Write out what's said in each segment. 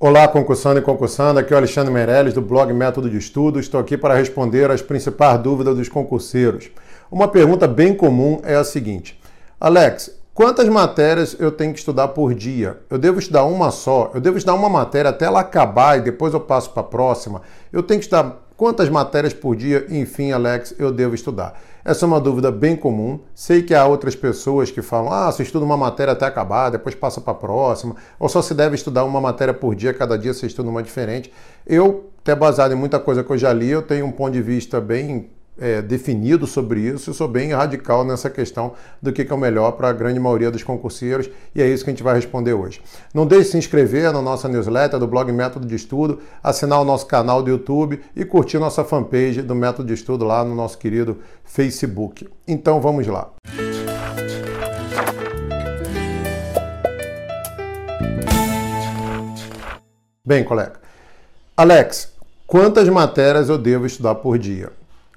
Olá, concursando e concursando, aqui é o Alexandre Meirelles do blog Método de Estudo. Estou aqui para responder as principais dúvidas dos concurseiros. Uma pergunta bem comum é a seguinte: Alex, quantas matérias eu tenho que estudar por dia? Eu devo estudar uma só? Eu devo estudar uma matéria até ela acabar e depois eu passo para a próxima? Eu tenho que estudar quantas matérias por dia? Enfim, Alex, eu devo estudar? Essa é uma dúvida bem comum. Sei que há outras pessoas que falam: ah, você estuda uma matéria até acabar, depois passa para a próxima, ou só se deve estudar uma matéria por dia, cada dia você estuda uma diferente. Eu, até baseado em muita coisa que eu já li, eu tenho um ponto de vista bem é, definido sobre isso e sou bem radical nessa questão do que é o melhor para a grande maioria dos concurseiros e é isso que a gente vai responder hoje. Não deixe de se inscrever na nossa newsletter do blog Método de Estudo, assinar o nosso canal do YouTube e curtir nossa fanpage do Método de Estudo lá no nosso querido Facebook. Então vamos lá. Bem, colega. Alex, quantas matérias eu devo estudar por dia?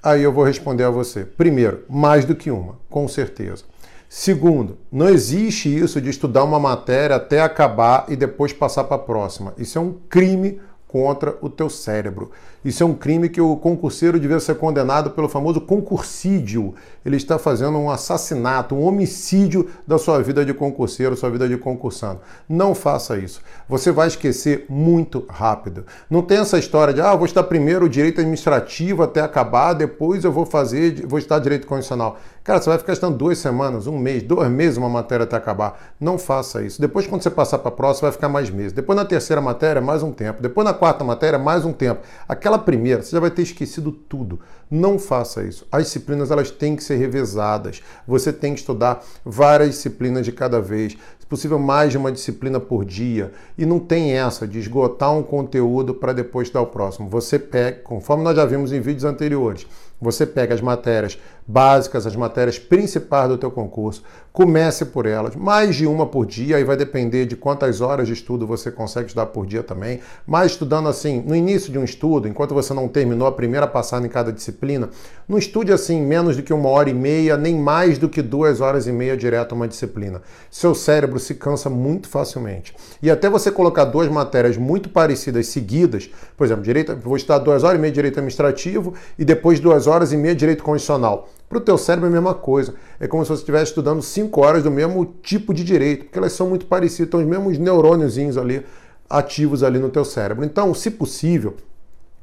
Aí eu vou responder a você. Primeiro, mais do que uma, com certeza. Segundo, não existe isso de estudar uma matéria até acabar e depois passar para a próxima. Isso é um crime contra o teu cérebro. Isso é um crime que o concurseiro devia ser condenado pelo famoso concursídio. Ele está fazendo um assassinato, um homicídio da sua vida de concurseiro, sua vida de concursando. Não faça isso. Você vai esquecer muito rápido. Não tem essa história de, ah, vou estudar primeiro direito administrativo até acabar, depois eu vou fazer, vou estudar direito constitucional. Cara, você vai ficar estudando duas semanas, um mês, dois meses uma matéria até acabar. Não faça isso. Depois, quando você passar para a próxima, vai ficar mais meses. Depois, na terceira matéria, mais um tempo. Depois, na quarta matéria, mais um tempo. Aquela primeira, você já vai ter esquecido tudo. Não faça isso. As disciplinas elas têm que ser revezadas. Você tem que estudar várias disciplinas de cada vez, se possível mais de uma disciplina por dia. E não tem essa de esgotar um conteúdo para depois dar o próximo. Você pega, conforme nós já vimos em vídeos anteriores, você pega as matérias básicas, as matérias principais do teu concurso, comece por elas, mais de uma por dia, aí vai depender de quantas horas de estudo você consegue estudar por dia também, mas estudando assim, no início de um estudo, enquanto você não terminou a primeira passada em cada disciplina, não estude assim menos do que uma hora e meia, nem mais do que duas horas e meia direto a uma disciplina. Seu cérebro se cansa muito facilmente. E até você colocar duas matérias muito parecidas seguidas, por exemplo, direito, vou estudar duas horas e meia de direito administrativo e depois duas horas e meia direito constitucional. Para o teu cérebro é a mesma coisa. É como se você estivesse estudando cinco horas do mesmo tipo de direito, porque elas são muito parecidas, estão os mesmos neurôniozinhos ali ativos ali no teu cérebro. Então, se possível,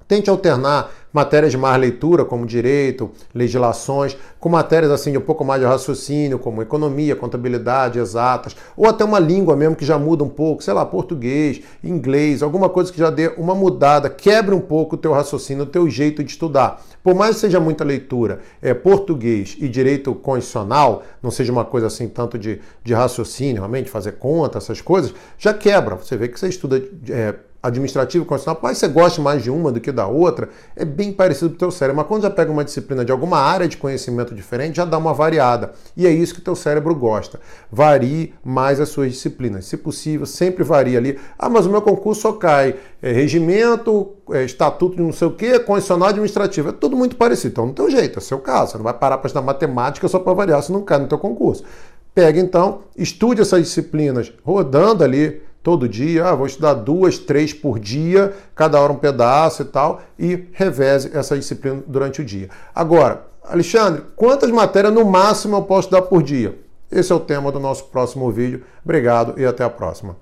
tente alternar matérias de mais leitura, como direito, legislações, com matérias assim de um pouco mais de raciocínio, como economia, contabilidade, exatas, ou até uma língua mesmo que já muda um pouco, sei lá, português, inglês, alguma coisa que já dê uma mudada, quebre um pouco o teu raciocínio, o teu jeito de estudar. Por mais que seja muita leitura, é português e direito constitucional, não seja uma coisa assim tanto de, de raciocínio, realmente fazer conta, essas coisas, já quebra. Você vê que você estuda é, administrativo constitucional, mas você gosta mais de uma do que da outra, é bem parecido com o teu cérebro. Mas quando já pega uma disciplina de alguma área de conhecimento diferente, já dá uma variada. E é isso que teu cérebro gosta. Varie mais as suas disciplinas. Se possível, sempre varie ali. Ah, mas o meu concurso só cai é, regimento, é, estatuto de não sei o quê, constitucional administrativo. É tudo muito parecido. Então não tem jeito, é seu caso. Você não vai parar para estudar matemática só para variar se não cai no teu concurso. Pega então, estude essas disciplinas rodando ali todo dia, ah, vou estudar duas, três por dia, cada hora um pedaço e tal, e reveze essa disciplina durante o dia. Agora, Alexandre, quantas matérias no máximo eu posso dar por dia? Esse é o tema do nosso próximo vídeo. Obrigado e até a próxima.